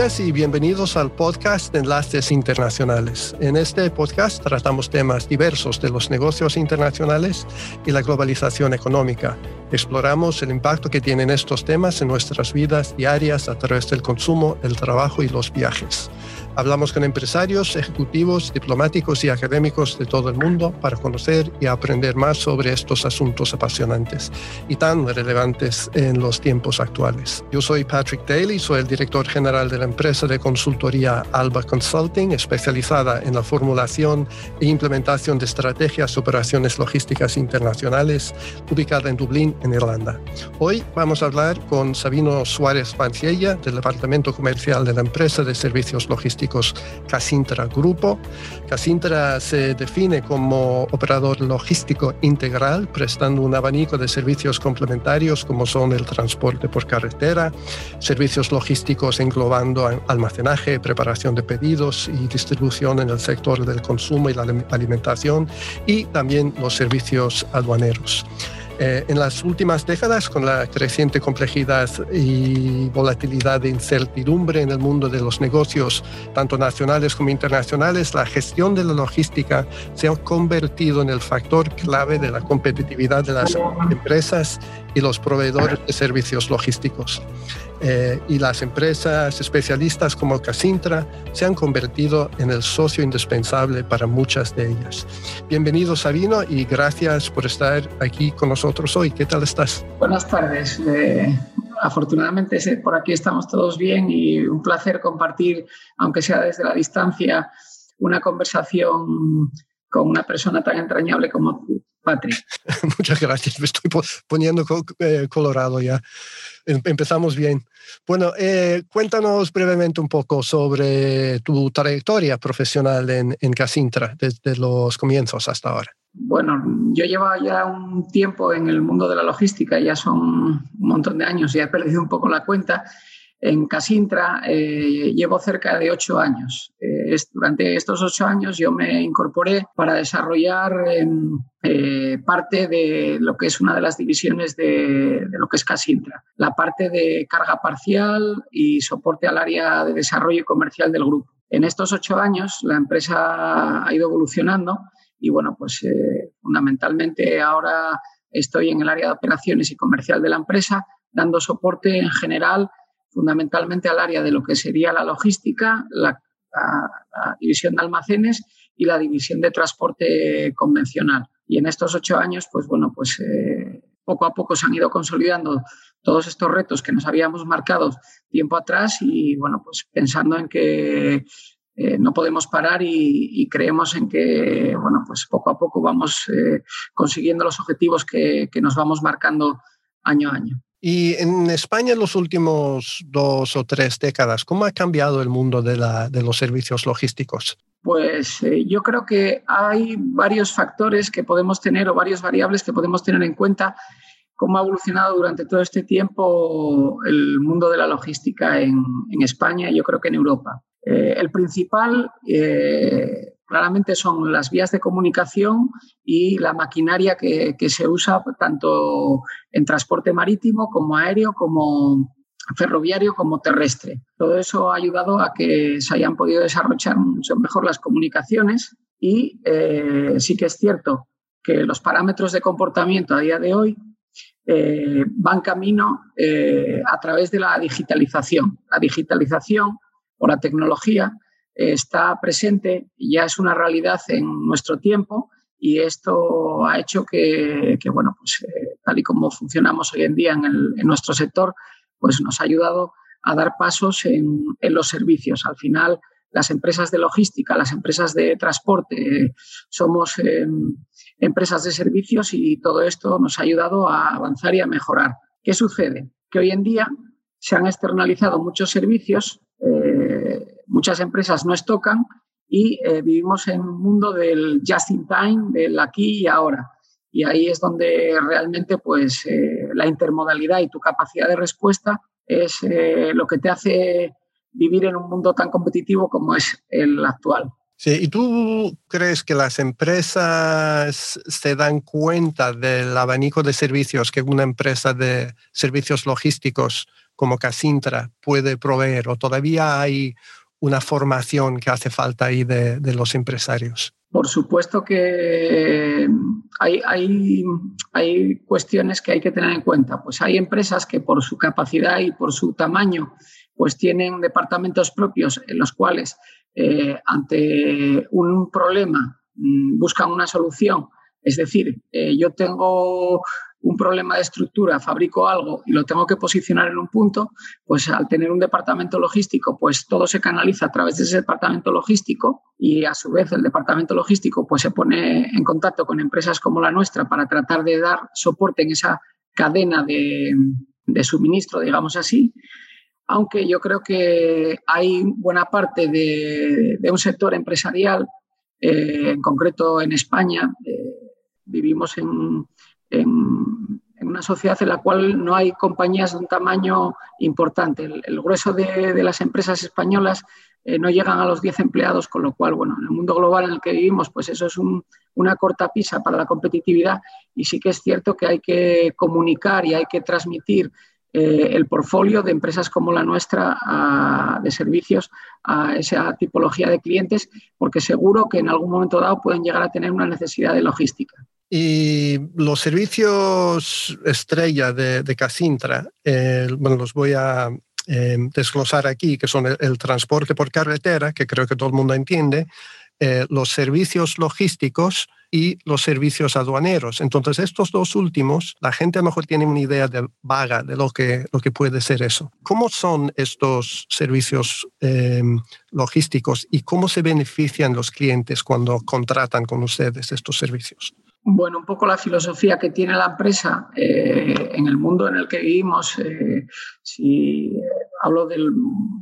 y bienvenidos al podcast de Enlaces Internacionales. En este podcast tratamos temas diversos de los negocios internacionales y la globalización económica. Exploramos el impacto que tienen estos temas en nuestras vidas diarias a través del consumo, el trabajo y los viajes. Hablamos con empresarios, ejecutivos, diplomáticos y académicos de todo el mundo para conocer y aprender más sobre estos asuntos apasionantes y tan relevantes en los tiempos actuales. Yo soy Patrick Daly, soy el director general de la empresa de consultoría Alba Consulting, especializada en la formulación e implementación de estrategias operaciones logísticas internacionales, ubicada en Dublín, en Irlanda. Hoy vamos a hablar con Sabino Suárez Panciella, del Departamento Comercial de la empresa de servicios logísticos Casintra Grupo. Casintra se define como operador logístico integral, prestando un abanico de servicios complementarios como son el transporte por carretera, servicios logísticos englobando almacenaje, preparación de pedidos y distribución en el sector del consumo y la alimentación y también los servicios aduaneros. Eh, en las últimas décadas, con la creciente complejidad y volatilidad de incertidumbre en el mundo de los negocios, tanto nacionales como internacionales, la gestión de la logística se ha convertido en el factor clave de la competitividad de las empresas y los proveedores de servicios logísticos. Eh, y las empresas especialistas como Casintra se han convertido en el socio indispensable para muchas de ellas. Bienvenido Sabino y gracias por estar aquí con nosotros hoy. ¿Qué tal estás? Buenas tardes. Eh, afortunadamente por aquí estamos todos bien y un placer compartir, aunque sea desde la distancia, una conversación con una persona tan entrañable como tú, Patrick. Muchas gracias. Me estoy poniendo eh, colorado ya. Em, empezamos bien. Bueno, eh, cuéntanos brevemente un poco sobre tu trayectoria profesional en, en Casintra, desde los comienzos hasta ahora. Bueno, yo llevo ya un tiempo en el mundo de la logística, ya son un montón de años y he perdido un poco la cuenta. En Casintra eh, llevo cerca de ocho años. Eh, durante estos ocho años yo me incorporé para desarrollar em, eh, parte de lo que es una de las divisiones de, de, lo que es Casintra, la parte de carga parcial y soporte al área de desarrollo comercial del grupo. En estos ocho años la empresa ha ido evolucionando y bueno, pues fundamentalmente ahora estoy en el área de operaciones y comercial de la empresa, dando soporte en general fundamentalmente al área de lo que sería la logística, la, división de almacenes y la división de transporte convencional. Y en estos ocho años, pues bueno, pues eh, poco a poco se han ido consolidando todos estos retos que nos habíamos marcado tiempo atrás y bueno, pues pensando en que eh, no podemos parar y, creemos en que bueno, pues poco a poco vamos eh, consiguiendo los objetivos que, que nos vamos marcando año a año. Y en España en los últimos dos o tres décadas, ¿cómo ha cambiado el mundo de, los servicios logísticos? Pues eh, yo creo que hay varios factores que podemos tener o varias variables que podemos tener en cuenta cómo ha evolucionado durante todo este tiempo el mundo de la logística en, España y yo creo que en Europa. Eh, el principal eh, claramente son las vías de comunicación y la maquinaria que, se usa tanto en transporte marítimo como aéreo, como ferroviario, como terrestre. Todo eso ha ayudado a que se hayan podido desarrollar mucho mejor las comunicaciones y eh, sí que es cierto que los parámetros de comportamiento a día de hoy eh, van camino eh, a través de la digitalización. La digitalización o la tecnología está presente ya es una realidad en nuestro tiempo y esto ha hecho que, bueno, pues eh, tal y como funcionamos hoy en día en, nuestro sector, pues nos ha ayudado a dar pasos en, los servicios. Al final, las empresas de logística, las empresas de transporte, somos em, empresas de servicios y todo esto nos ha ayudado a avanzar y a mejorar. ¿Qué sucede? Que hoy en día se han externalizado muchos servicios muchas empresas no estocan y eh, vivimos en un mundo del just in time, del aquí y ahora. Y ahí es donde realmente pues, eh, la intermodalidad y tu capacidad de respuesta es eh, lo que te hace vivir en un mundo tan competitivo como es el actual. Sí, ¿y tú crees que las empresas se dan cuenta del abanico de servicios que una empresa de servicios logísticos como Casintra puede proveer o todavía hay una formación que hace falta ahí de, los empresarios? Por supuesto que hay, hay, hay, cuestiones que hay que tener en cuenta. Pues hay empresas que por su capacidad y por su tamaño, pues tienen departamentos propios en los cuales eh, ante un problema mm, buscan una solución. Es decir, eh, yo tengo un problema de estructura, fabrico algo y lo tengo que posicionar en un punto, pues al tener un departamento logístico, pues todo se canaliza a través de ese departamento logístico y a su vez el departamento logístico pues se pone en contacto con empresas como la nuestra para tratar de dar soporte en esa cadena de, suministro, digamos así. Aunque yo creo que hay buena parte de, un sector empresarial, eh, en concreto en España, eh, vivimos en, en, una sociedad en la cual no hay compañías de un tamaño importante. El, grueso de, las empresas españolas eh, no llegan a los 10 empleados, con lo cual, bueno, en el mundo global en el que vivimos, pues eso es una corta pisa para la competitividad y sí que es cierto que hay que comunicar y hay que transmitir eh, el portfolio de empresas como la nuestra de servicios a esa tipología de clientes, porque seguro que en algún momento dado pueden llegar a tener una necesidad de logística. Y los servicios estrella de, Casintra, bueno, los voy a eh, desglosar aquí, que son el, transporte por carretera, que creo que todo el mundo entiende, eh, los servicios logísticos y los servicios aduaneros. Entonces, estos dos últimos, la gente a lo mejor tiene una idea de, vaga de lo que, lo que puede ser eso. ¿Cómo son estos servicios eh, logísticos y cómo se benefician los clientes cuando contratan con ustedes estos servicios? Bueno, un poco la filosofía que tiene la empresa eh, en el mundo en el que vivimos. Eh, si hablo del,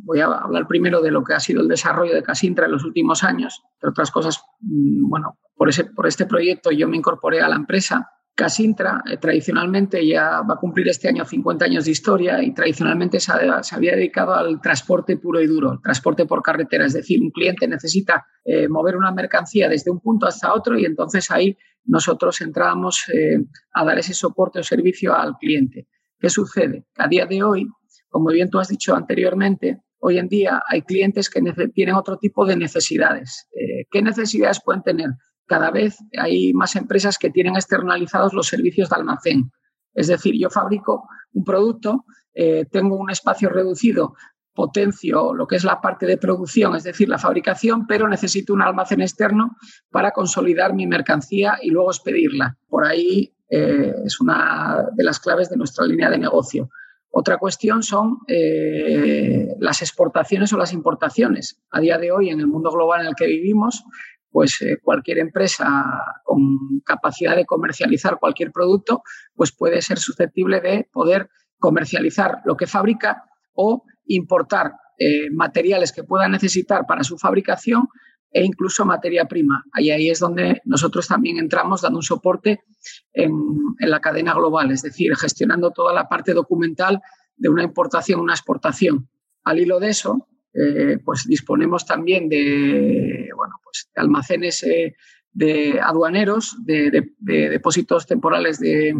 voy a hablar primero de lo que ha sido el desarrollo de Casintra en los últimos años. Entre otras cosas, mm, bueno, por, ese, por este proyecto yo me incorporé a la empresa. Casintra eh, tradicionalmente ya va a cumplir este año 50 años de historia y tradicionalmente se, se, había dedicado al transporte puro y duro, el transporte por carretera. Es decir, un cliente necesita mover una mercancía desde un punto hasta otro y entonces ahí nosotros entrábamos eh, a dar ese soporte o servicio al cliente. ¿Qué sucede? a día de hoy, como bien tú has dicho anteriormente, hoy en día hay clientes que tienen otro tipo de necesidades. Eh, ¿Qué necesidades pueden tener? Cada vez hay más empresas que tienen externalizados los servicios de almacén. Es decir, yo fabrico un producto, eh, tengo un espacio reducido potencio lo que es la parte de producción, es decir, la fabricación, pero necesito un almacén externo para consolidar mi mercancía y luego expedirla. Por ahí eh, es una de las claves de nuestra línea de negocio. Otra cuestión son eh, las exportaciones o las importaciones. A día de hoy, en el mundo global en el que vivimos, pues eh, cualquier empresa con capacidad de comercializar cualquier producto, pues puede ser susceptible de poder comercializar lo que fabrica o importar eh, materiales que pueda necesitar para su fabricación e incluso materia prima. Y ahí es donde nosotros también entramos dando un soporte en, la cadena global, es decir, gestionando toda la parte documental de una importación, una exportación. Al hilo de eso, eh, pues disponemos también de, bueno, pues almacenes eh, de aduaneros, de, depósitos temporales de,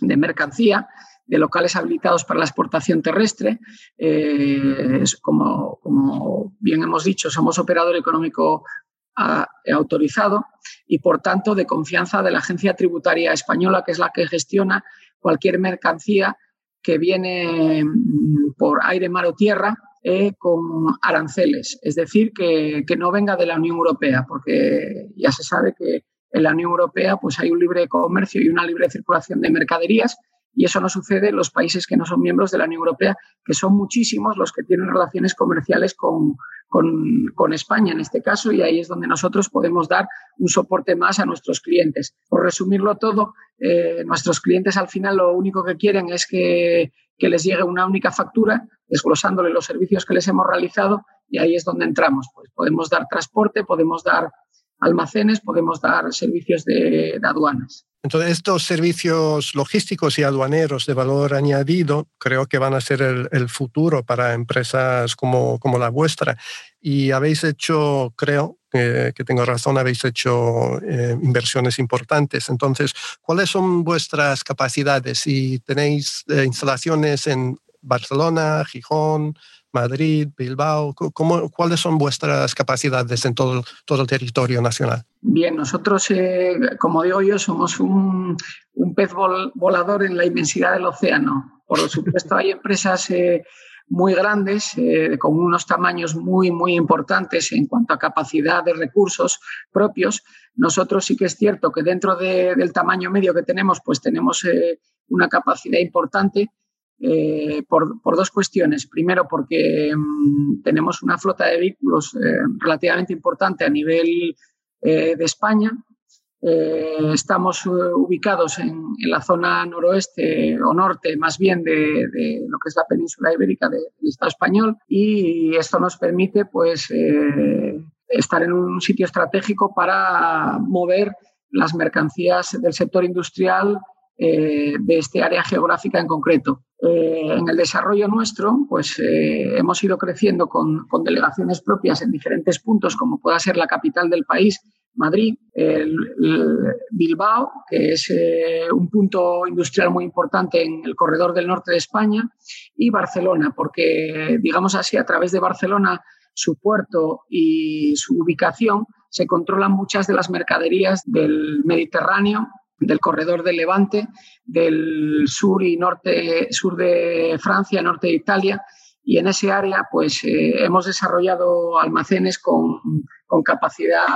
de mercancía de locales habilitados para la exportación terrestre. Eh, como, como, bien hemos dicho, somos operador económico autorizado y, por tanto, de confianza de la Agencia Tributaria Española, que es la que gestiona cualquier mercancía que viene mm, por aire, mar o tierra eh, con aranceles, es decir, que, que, no venga de la Unión Europea, porque ya se sabe que en la Unión Europea pues hay un libre comercio y una libre circulación de mercaderías y eso no sucede en los países que no son miembros de la Unión Europea, que son muchísimos los que tienen relaciones comerciales con, con, España en este caso, y ahí es donde nosotros podemos dar un soporte más a nuestros clientes. Por resumirlo todo, eh, nuestros clientes al final lo único que quieren es que, que les llegue una única factura, desglosándole los servicios que les hemos realizado, y ahí es donde entramos. Pues podemos dar transporte, podemos dar almacenes, podemos dar servicios de, aduanas. Entonces, estos servicios logísticos y aduaneros de valor añadido creo que van a ser el, futuro para empresas como, como, la vuestra. Y habéis hecho, creo que tengo razón, habéis hecho eh, inversiones importantes. Entonces, ¿cuáles son vuestras capacidades? Si tenéis eh, instalaciones en Barcelona, Gijón, Madrid, Bilbao? ¿Cómo, ¿Cuáles son vuestras capacidades en todo, el territorio nacional? Bien, nosotros, eh, como digo yo, somos un, pez volador en la inmensidad del océano. Por supuesto, hay empresas eh, muy grandes, eh, con unos tamaños muy, muy importantes en cuanto a capacidad de recursos propios. Nosotros sí que es cierto que dentro del tamaño medio que tenemos, pues tenemos una capacidad importante eh, por, dos cuestiones. Primero, porque mm, tenemos una flota de vehículos eh, relativamente importante a nivel eh, de España. estamos ubicados en, la zona noroeste o norte, más bien de, lo que es la península ibérica del Estado español, y esto nos permite pues, estar en un sitio estratégico para mover las mercancías del sector industrial de este área geográfica en concreto. Eh, en el desarrollo nuestro, pues eh, hemos ido creciendo con, delegaciones propias en diferentes puntos, como pueda ser la capital del país, Madrid, Bilbao, que es eh, un punto industrial muy importante en el corredor del norte de España, y Barcelona, porque, digamos así, a través de Barcelona, su puerto y su ubicación, se controlan muchas de las mercaderías del Mediterráneo del corredor del Levante, del sur y norte, sur de Francia, norte de Italia, y en ese área pues eh, hemos desarrollado almacenes con, capacidad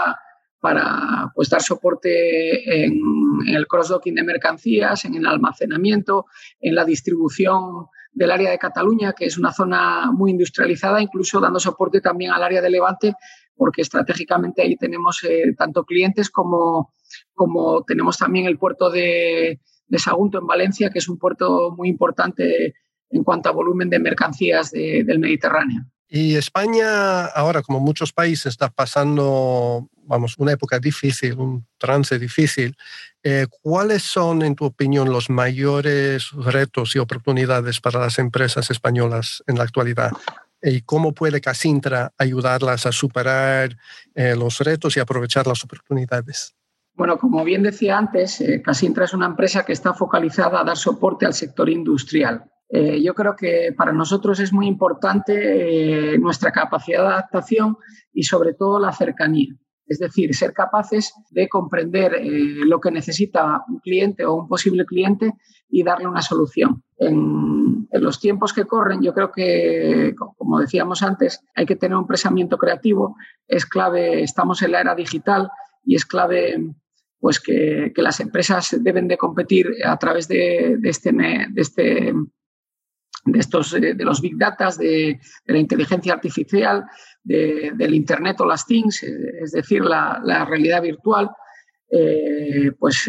para pues, dar soporte en, el cross-docking de mercancías, en el almacenamiento, en la distribución del área de Cataluña, que es una zona muy industrializada, incluso dando soporte también al área de Levante, porque estratégicamente ahí tenemos eh, tanto clientes como, como tenemos también el puerto de, Sagunto en Valencia, que es un puerto muy importante en cuanto a volumen de mercancías del Mediterráneo. Y España ahora, como muchos países, está pasando, vamos, una época difícil, un trance difícil. Eh, ¿Cuáles son, en tu opinión, los mayores retos y oportunidades para las empresas españolas en la actualidad? ¿Y cómo puede Casintra ayudarlas a superar eh, los retos y aprovechar las oportunidades? Bueno, como bien decía antes, eh, Casintra es una empresa que está focalizada a dar soporte al sector industrial. Eh, yo creo que para nosotros es muy importante eh, nuestra capacidad de adaptación y sobre todo la cercanía. Es decir, ser capaces de comprender lo que necesita un cliente o un posible cliente y darle una solución. En, los tiempos que corren, yo creo que, como decíamos antes, hay que tener un pensamiento creativo. Es clave, estamos en la era digital y es clave pues que, las empresas deben de competir a través de, este, de, este, de, estos, eh, de los big data, de, la inteligencia artificial, del Internet o las things, eh, es decir, la, realidad virtual, eh, pues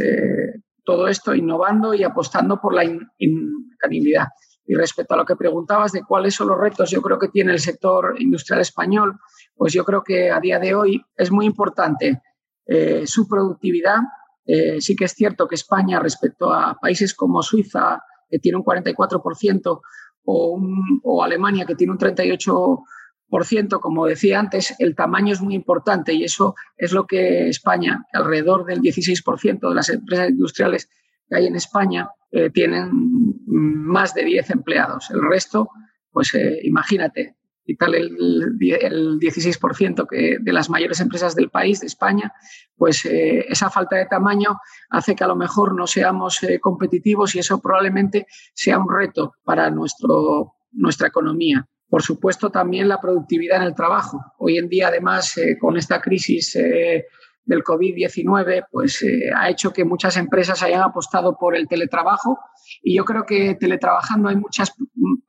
todo esto innovando y apostando por la incanilidad. Y respecto a lo que preguntabas de cuáles son los retos, yo creo que tiene el sector industrial español, pues yo creo que a día de hoy es muy importante eh, su productividad. Eh, sí que es cierto que España, respecto a países como Suiza, que tiene un 44%, o, Alemania, que tiene un 38%, como decía antes, el tamaño es muy importante y eso es lo que España, alrededor del 16% de las empresas industriales que hay en España, eh, tienen más de 10 empleados. El resto, pues imagínate, y tal el, el 16% que de las mayores empresas del país, de España, pues eh, esa falta de tamaño hace que a lo mejor no seamos eh, competitivos y eso probablemente sea un reto para nuestro, nuestra economía. Por supuesto, también la productividad en el trabajo. Hoy en día, además, eh, con esta crisis del COVID-19, pues ha hecho que muchas empresas hayan apostado por el teletrabajo y yo creo que teletrabajando hay muchas,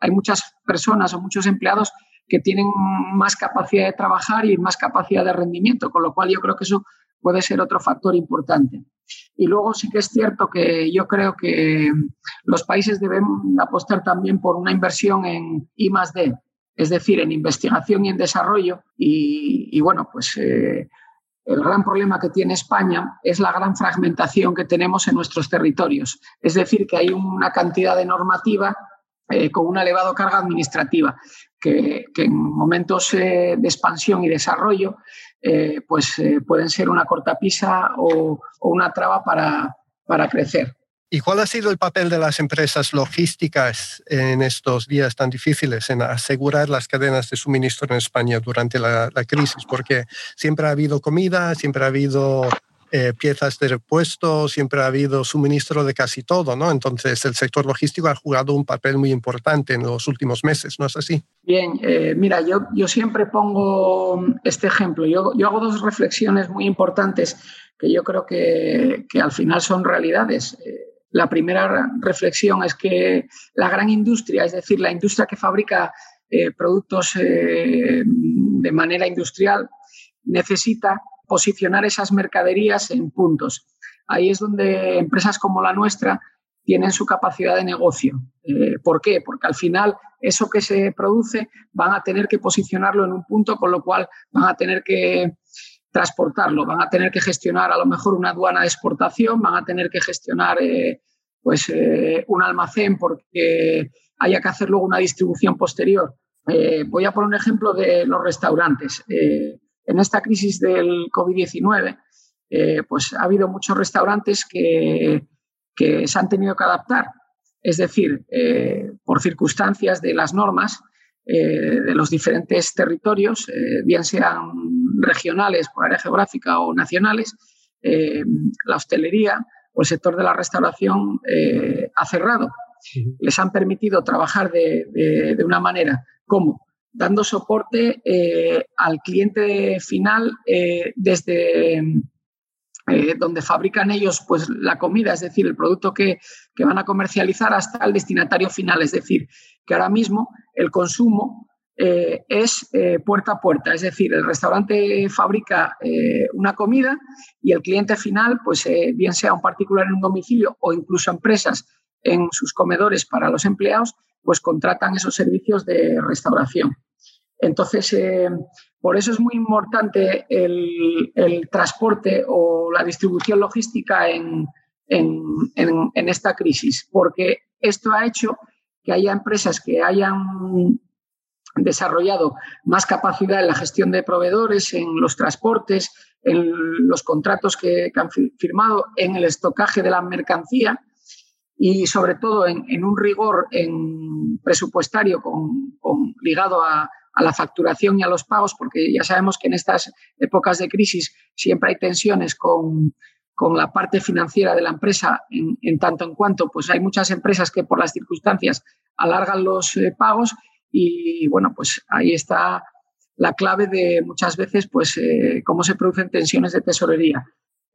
hay muchas personas o muchos empleados que tienen más capacidad de trabajar y más capacidad de rendimiento, con lo cual yo creo que eso puede ser otro factor importante. Y luego sí que es cierto que yo creo que los países deben apostar también por una inversión en I D, es decir, en investigación y en desarrollo. Y, bueno, pues eh, el gran problema que tiene España es la gran fragmentación que tenemos en nuestros territorios. Es decir, que hay una cantidad de normativa eh, con una elevada carga administrativa, que, en momentos eh, de expansión y desarrollo eh, pues, pueden ser una cortapisa o, o una traba para, para crecer. ¿Y cuál ha sido el papel de las empresas logísticas en estos días tan difíciles en asegurar las cadenas de suministro en España durante la, crisis? Porque siempre ha habido comida, siempre ha habido eh, piezas de repuesto, siempre ha habido suministro de casi todo, ¿no? Entonces el sector logístico ha jugado un papel muy importante en los últimos meses, ¿no es así? Bien, eh, mira, yo, yo siempre pongo este ejemplo. Yo, yo hago dos reflexiones muy importantes que yo creo que, que al final son realidades. Eh, la primera reflexión es que la gran industria, es decir, la industria que fabrica productos de manera industrial, necesita posicionar esas mercaderías en puntos. Ahí es donde empresas como la nuestra tienen su capacidad de negocio. Eh, ¿Por qué? Porque al final eso que se produce van a tener que posicionarlo en un punto, con lo cual van a tener que transportarlo, van a tener que gestionar a lo mejor una aduana de exportación, van a tener que gestionar eh, pues, eh, un almacén porque haya que hacer luego una distribución posterior. Voy a poner un ejemplo de los restaurantes. En esta crisis del COVID-19, pues ha habido muchos restaurantes que, que, se han tenido que adaptar. Es decir, por circunstancias de las normas, de los diferentes territorios, bien sean regionales por área geográfica o nacionales, eh, la hostelería o el sector de la restauración eh, ha cerrado. Les han permitido trabajar de, una manera como dando soporte eh, al cliente final desde donde fabrican ellos pues, la comida, es decir, el producto que, que, van a comercializar hasta el destinatario final. Es decir, que ahora mismo el consumo eh, es eh, puerta a puerta, es decir, el restaurante fabrica eh, una comida y el cliente final, pues bien sea un particular en un domicilio o incluso empresas en sus comedores para los empleados, pues contratan esos servicios de restauración. Entonces, por eso es muy importante el, transporte o la distribución logística en, en esta crisis, porque esto ha hecho que haya empresas que hayan desarrollado más capacidad en la gestión de proveedores, en los transportes, en los contratos que, han firmado, en el estocaje de la mercancía y sobre todo en, un rigor en presupuestario con, ligado a, la facturación y a los pagos, porque ya sabemos que en estas épocas de crisis siempre hay tensiones con, la parte financiera de la empresa, en, tanto en cuanto pues hay muchas empresas que por las circunstancias alargan los eh, pagos y bueno, pues ahí está la clave de muchas veces pues eh, cómo se producen tensiones de tesorería.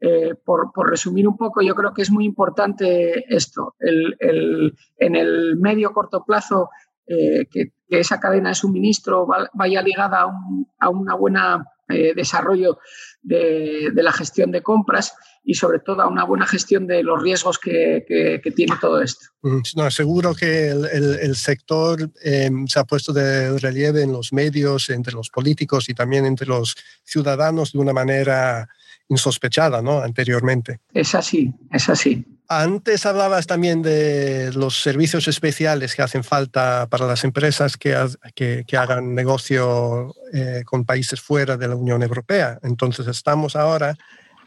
Eh, por, resumir un poco, yo creo que es muy importante esto, en el medio corto plazo eh, que, esa cadena de suministro vaya ligada a un a una buena desarrollo de, la gestión de compras y sobre todo a una buena gestión de los riesgos que, tiene todo esto. Mm, no, seguro que el, sector em, se ha puesto de relieve en los medios, entre los políticos y también entre los ciudadanos de una manera insospechada ¿no? anteriormente. Es así, es así. Antes hablabas también de los servicios especiales que hacen falta para las empresas que, que, hagan negocio eh, con países fuera de la Unión Europea. Entonces estamos ahora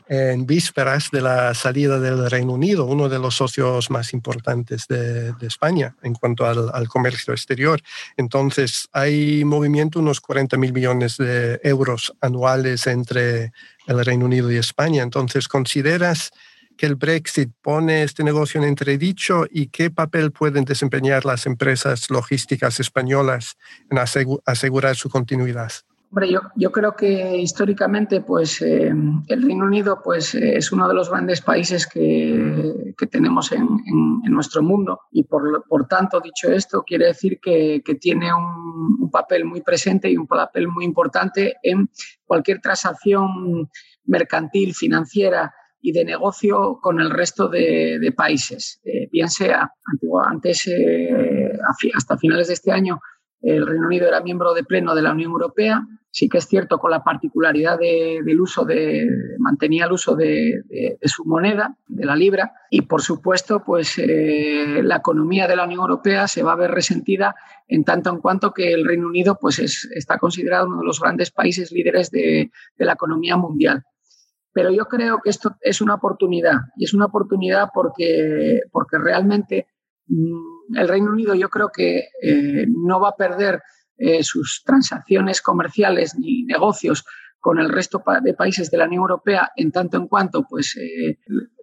en vísperas de la salida del Reino Unido, uno de los socios más importantes de, España en cuanto al, comercio exterior. Entonces, hay movimiento unos 40 mil millones de euros anuales entre el Reino Unido y España. Entonces, ¿consideras que el Brexit pone este negocio en entredicho y qué papel pueden desempeñar las empresas logísticas españolas en asegurar su continuidad? Hombre, yo, yo, creo que históricamente pues, eh, el Reino Unido pues, eh, es uno de los grandes países que, que tenemos en, en, nuestro mundo y por, por, tanto, dicho esto, quiere decir que, que tiene un, un, papel muy presente y un papel muy importante en cualquier transacción mercantil, financiera y de negocio con el resto de, países, eh, bien sea antes, hasta finales de este año, el Reino Unido era miembro de pleno de la Unión Europea. Sí que es cierto con la particularidad del uso de, mantenía el uso de, su moneda, de la libra, y por supuesto, pues eh, la economía de la Unión Europea se va a ver resentida en tanto en cuanto que el Reino Unido pues está considerado uno de los grandes países líderes de, la economía mundial. Pero yo creo que esto es una oportunidad y es una oportunidad porque, porque realmente mm, el Reino Unido yo creo que eh, no va a perder eh, sus transacciones comerciales ni negocios con el resto de países de la Unión Europea en tanto en cuanto pues, eh,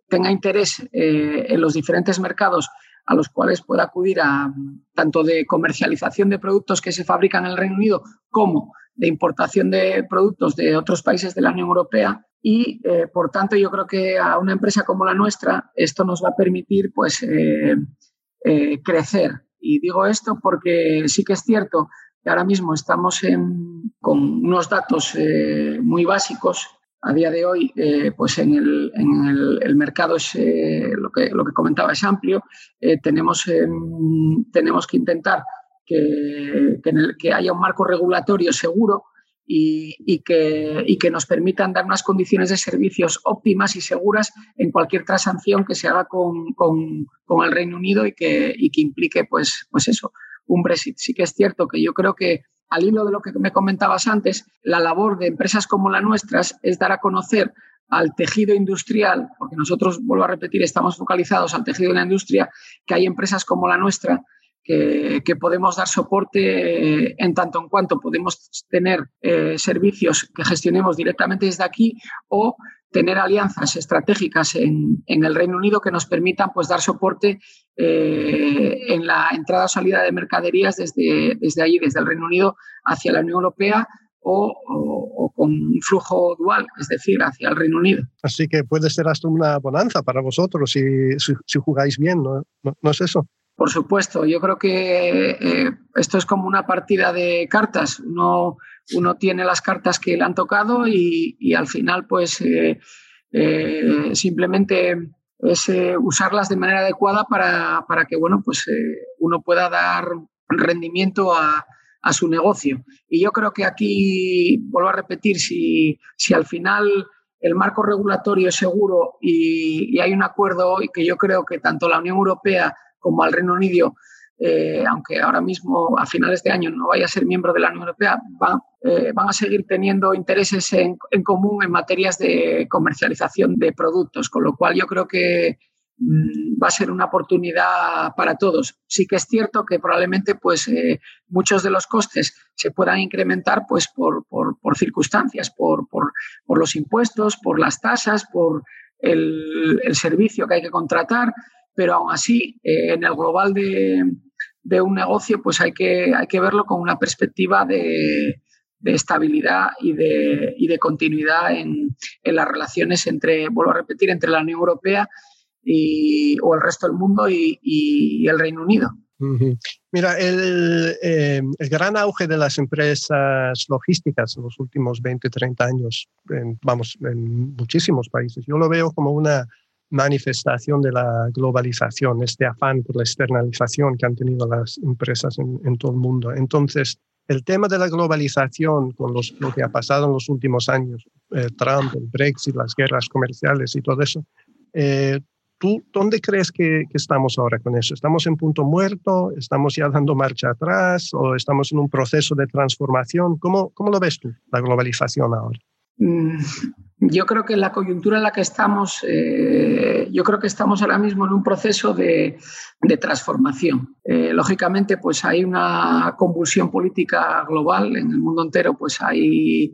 tenga interés en los diferentes mercados a los cuales pueda acudir a tanto de comercialización de productos que se fabrican en el Reino Unido como de importación de productos de otros países de la Unión Europea y eh, por tanto yo creo que a una empresa como la nuestra esto nos va a permitir pues eh, eh, crecer y digo esto porque sí que es cierto que ahora mismo estamos con unos datos muy básicos a día de hoy, pues en el, en el, mercado es, lo, que, lo que comentaba es amplio. Tenemos, em, tenemos que intentar que, que, en el, que, haya un marco regulatorio seguro y, que, y, que, nos permitan dar unas condiciones de servicios óptimas y seguras en cualquier transacción que se haga con, con, con el Reino Unido y que, y que implique pues, pues eso, un Brexit. Sí que es cierto que yo creo que al hilo de lo que me comentabas antes, la labor de empresas como la nuestra es dar a conocer al tejido industrial, porque nosotros, vuelvo a repetir, estamos focalizados al tejido de la industria, que hay empresas como la nuestra que, podemos dar soporte en tanto en cuanto podemos tener eh, servicios que gestionemos directamente desde aquí o tener alianzas estratégicas en, el Reino Unido que nos permitan pues, dar soporte eh, en la entrada o salida de mercaderías desde, desde allí, desde el Reino Unido hacia la Unión Europea o, con un flujo dual, es decir, hacia el Reino Unido. Así que puede ser hasta una bonanza para vosotros si, si, jugáis bien, ¿no? ¿no? es eso? Por supuesto, yo creo que eh, esto es como una partida de cartas. Uno, uno tiene las cartas que le han tocado y, al final, pues eh, eh, simplemente es usarlas de manera adecuada para, para que bueno, pues, uno pueda dar rendimiento a, a su negocio. Y yo creo que aquí, vuelvo a repetir, si, si al final el marco regulatorio es seguro y, hay un acuerdo que yo creo que tanto la Unión Europea como al Reino Unido, eh, aunque ahora mismo a finales de año no vaya a ser miembro de la Unión Europea, van, eh, van a seguir teniendo intereses en, en, común en materias de comercialización de productos, con lo cual yo creo que Mm, va a ser una oportunidad para todos. Sí que es cierto que probablemente pues, eh, muchos de los costes se puedan incrementar pues, por, circunstancias, por, los impuestos, por las tasas, por el, servicio que hay que contratar, pero aún así, eh, en el global de, un negocio, pues hay que, hay que verlo con una perspectiva de, estabilidad y de, y de continuidad en, en, las relaciones entre, vuelvo a repetir, entre la Unión Europea y, o el resto del mundo y, el Reino Unido. Mira, el, eh, el, gran auge de las empresas logísticas en los últimos 20, 30 años, vamos, en muchísimos países, yo lo veo como una manifestación de la globalización, este afán por la externalización que han tenido las empresas en, todo el mundo. Entonces, el tema de la globalización, con lo que ha pasado en los últimos años, eh, Trump, el Brexit, las guerras comerciales y todo eso, eh, ¿Tú dónde crees que, estamos ahora con eso? ¿Estamos en punto muerto? ¿Estamos ya dando marcha atrás? ¿O estamos en un proceso de transformación? ¿Cómo, cómo lo ves tú, la globalización ahora? Mm, yo creo que la coyuntura en la que estamos, eh, yo creo que estamos ahora mismo en un proceso de, transformación. Eh, lógicamente, pues hay una convulsión política global en el mundo entero, pues hay,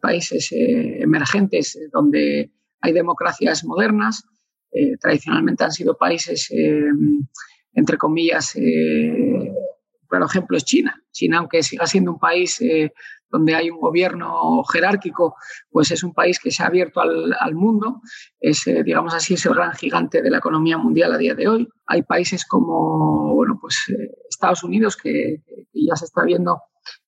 países eh, emergentes donde hay democracias modernas, tradicionalmente han sido países, entre comillas, eh, por ejemplo es China. China, aunque siga siendo un país donde hay un gobierno jerárquico, pues es un país que se ha abierto al, mundo, es, digamos así, es el gran gigante de la economía mundial a día de hoy. Hay países como, bueno, pues Estados Unidos, que, ya se está viendo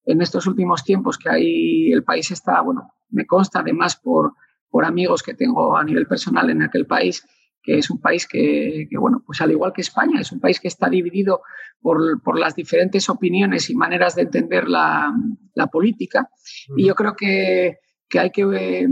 en estos últimos tiempos que ahí el país está, bueno, me consta además por, por amigos que tengo a nivel personal en aquel país, que es un país que, bueno, pues al igual que España, es un país que está dividido por, las diferentes opiniones y maneras de entender la, política. Y yo creo que, hay, que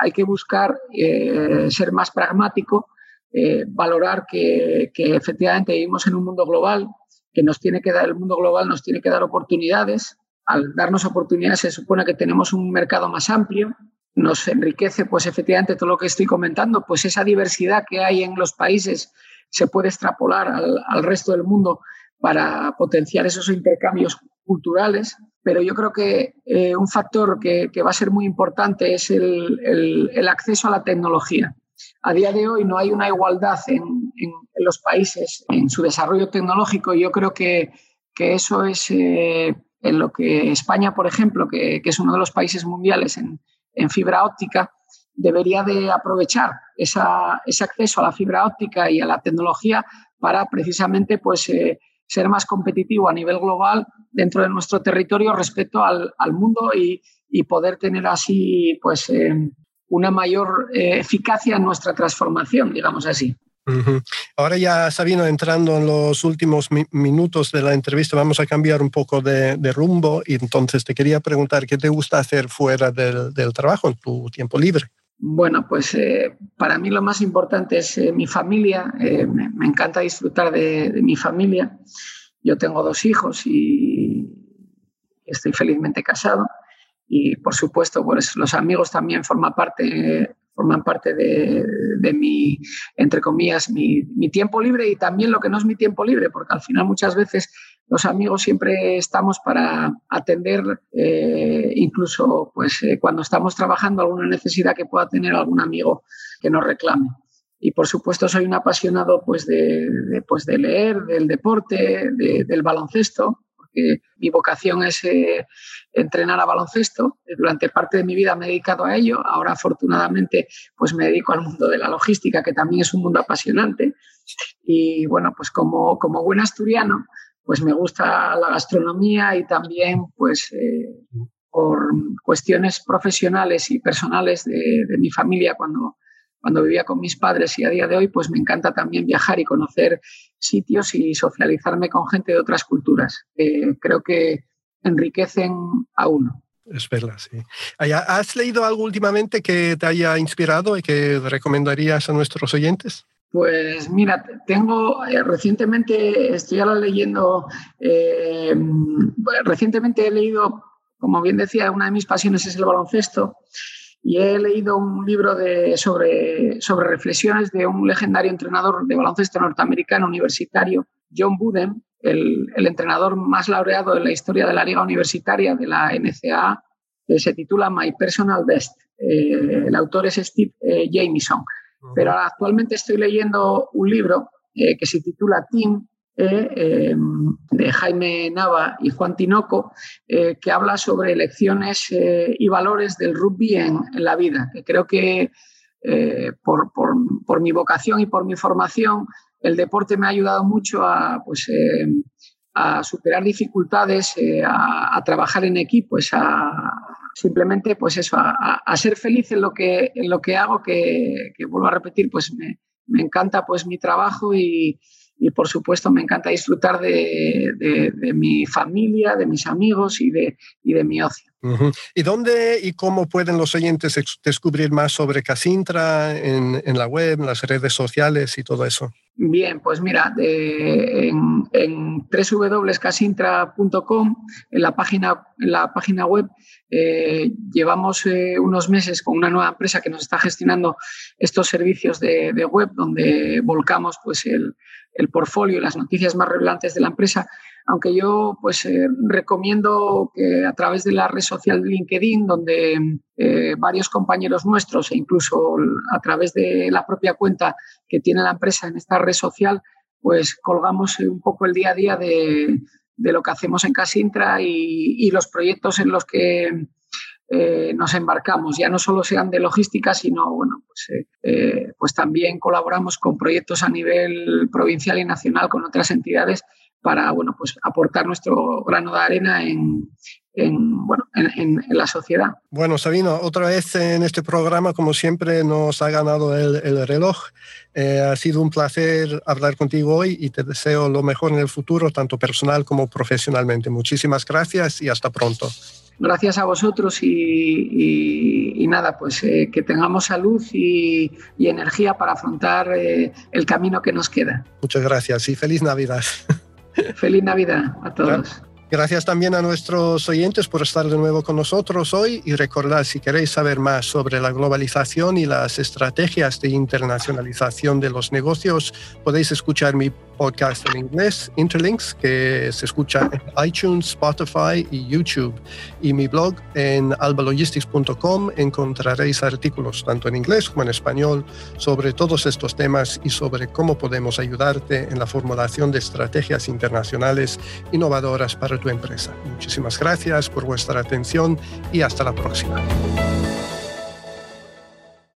hay que buscar eh, ser más pragmático, eh, valorar que, que, efectivamente vivimos en un mundo global, que nos tiene que dar, el mundo global nos tiene que dar oportunidades. Al darnos oportunidades se supone que tenemos un mercado más amplio, nos enriquece, pues efectivamente todo lo que estoy comentando, pues esa diversidad que hay en los países se puede extrapolar al, resto del mundo para potenciar esos intercambios culturales, pero yo creo que eh, un factor que, va a ser muy importante es el, acceso a la tecnología. A día de hoy no hay una igualdad en, los países en su desarrollo tecnológico y yo creo que, eso es eh, en lo que España, por ejemplo, que, es uno de los países mundiales en, fibra óptica, debería de aprovechar ese acceso a la fibra óptica y a la tecnología para precisamente pues, eh, ser más competitivo a nivel global dentro de nuestro territorio respecto al, mundo y, poder tener así pues, eh, una mayor eh, eficacia en nuestra transformación, digamos así. Ahora ya, Sabino, entrando en los últimos minutos de la entrevista, vamos a cambiar un poco de, rumbo y entonces te quería preguntar qué te gusta hacer fuera del, trabajo, en tu tiempo libre. Bueno, pues eh, para mí lo más importante es eh, mi familia. Eh, me, encanta disfrutar de, mi familia. Yo tengo dos hijos y estoy felizmente casado. Y por supuesto, pues los amigos también forman parte, forman parte de, mi, entre comillas, mi, tiempo libre y también lo que no es mi tiempo libre, porque al final muchas veces los amigos siempre estamos para atender eh, incluso pues, eh, cuando estamos trabajando alguna necesidad que pueda tener algún amigo que nos reclame. Y por supuesto soy un apasionado pues, de, pues, de leer, del deporte, del baloncesto mi vocación es eh, entrenar a baloncesto. Durante parte de mi vida me he dedicado a ello. Ahora, afortunadamente, pues me dedico al mundo de la logística, que también es un mundo apasionante. Y bueno, pues como, buen asturiano, pues me gusta la gastronomía y también, pues, eh, por cuestiones profesionales y personales de, de mi familia, cuando cuando vivía con mis padres y a día de hoy, pues me encanta también viajar y conocer sitios y socializarme con gente de otras culturas. creo que enriquecen a uno. Es verdad, sí. ¿Has leído algo últimamente que te haya inspirado y que recomendarías a nuestros oyentes? Pues mira, tengo eh, recientemente, estoy ahora leyendo, eh, recientemente he leído, como bien decía, una de mis pasiones es el baloncesto y he leído un libro de, sobre, sobre reflexiones de un legendario entrenador de baloncesto norteamericano universitario, John Buden, el, el entrenador más laureado en la historia de la liga universitaria de la NCAA, que se titula My Personal Best. Eh, el autor es Steve eh, Jamieson. Pero actualmente estoy leyendo un libro eh, que se titula Team, eh, de Jaime Nava y Juan Tinoco, eh, que habla sobre lecciones eh, y valores del rugby en, la vida, que creo que por, mi vocación y por mi formación, el deporte me ha ayudado mucho a, pues, a superar dificultades, a, trabajar en equipo, a, simplemente pues eso, a, ser feliz en lo que, en lo que hago, que, vuelvo a repetir, pues me, me encanta pues mi trabajo y, y por supuesto me encanta disfrutar de, mi familia, de mis amigos y de, y de mi ocio. ¿Y dónde y cómo pueden los oyentes descubrir más sobre Casintra en, la web, en las redes sociales y todo eso? Bien, pues mira, en, en www.casintra.com, en la página, en la página web, eh, llevamos eh, unos meses con una nueva empresa que nos está gestionando estos servicios de, web, donde volcamos pues, el, el portfolio y las noticias más relevantes de la empresa, aunque yo pues eh, recomiendo que a través de la red social de LinkedIn, donde eh, varios compañeros nuestros e incluso a través de la propia cuenta que tiene la empresa en esta red social, pues colgamos un poco el día a día de, lo que hacemos en Casintra y, y los proyectos en los que eh, nos embarcamos, ya no solo sean de logística, sino bueno, pues, eh, eh, pues también colaboramos con proyectos a nivel provincial y nacional con otras entidades para bueno, pues aportar nuestro grano de arena en, bueno, en, la sociedad. Bueno, Sabino, otra vez en este programa, como siempre, nos ha ganado el, reloj. ha sido un placer hablar contigo hoy y te deseo lo mejor en el futuro, tanto personal como profesionalmente. Muchísimas gracias y hasta pronto gracias a vosotros y, nada, pues eh, que tengamos salud y, energía para afrontar eh, el camino que nos queda. Muchas gracias y feliz Navidad. Feliz Navidad a todos. Gracias también a nuestros oyentes por estar de nuevo con nosotros hoy y recordad, si queréis saber más sobre la globalización y las estrategias de internacionalización de los negocios, podéis escuchar mi podcast en inglés, Interlinks, que se escucha en iTunes, Spotify y YouTube. Y mi blog en albalogistics.com encontraréis artículos tanto en inglés como en español sobre todos estos temas y sobre cómo podemos ayudarte en la formulación de estrategias internacionales innovadoras para tu empresa. Muchísimas gracias por vuestra atención y hasta la próxima.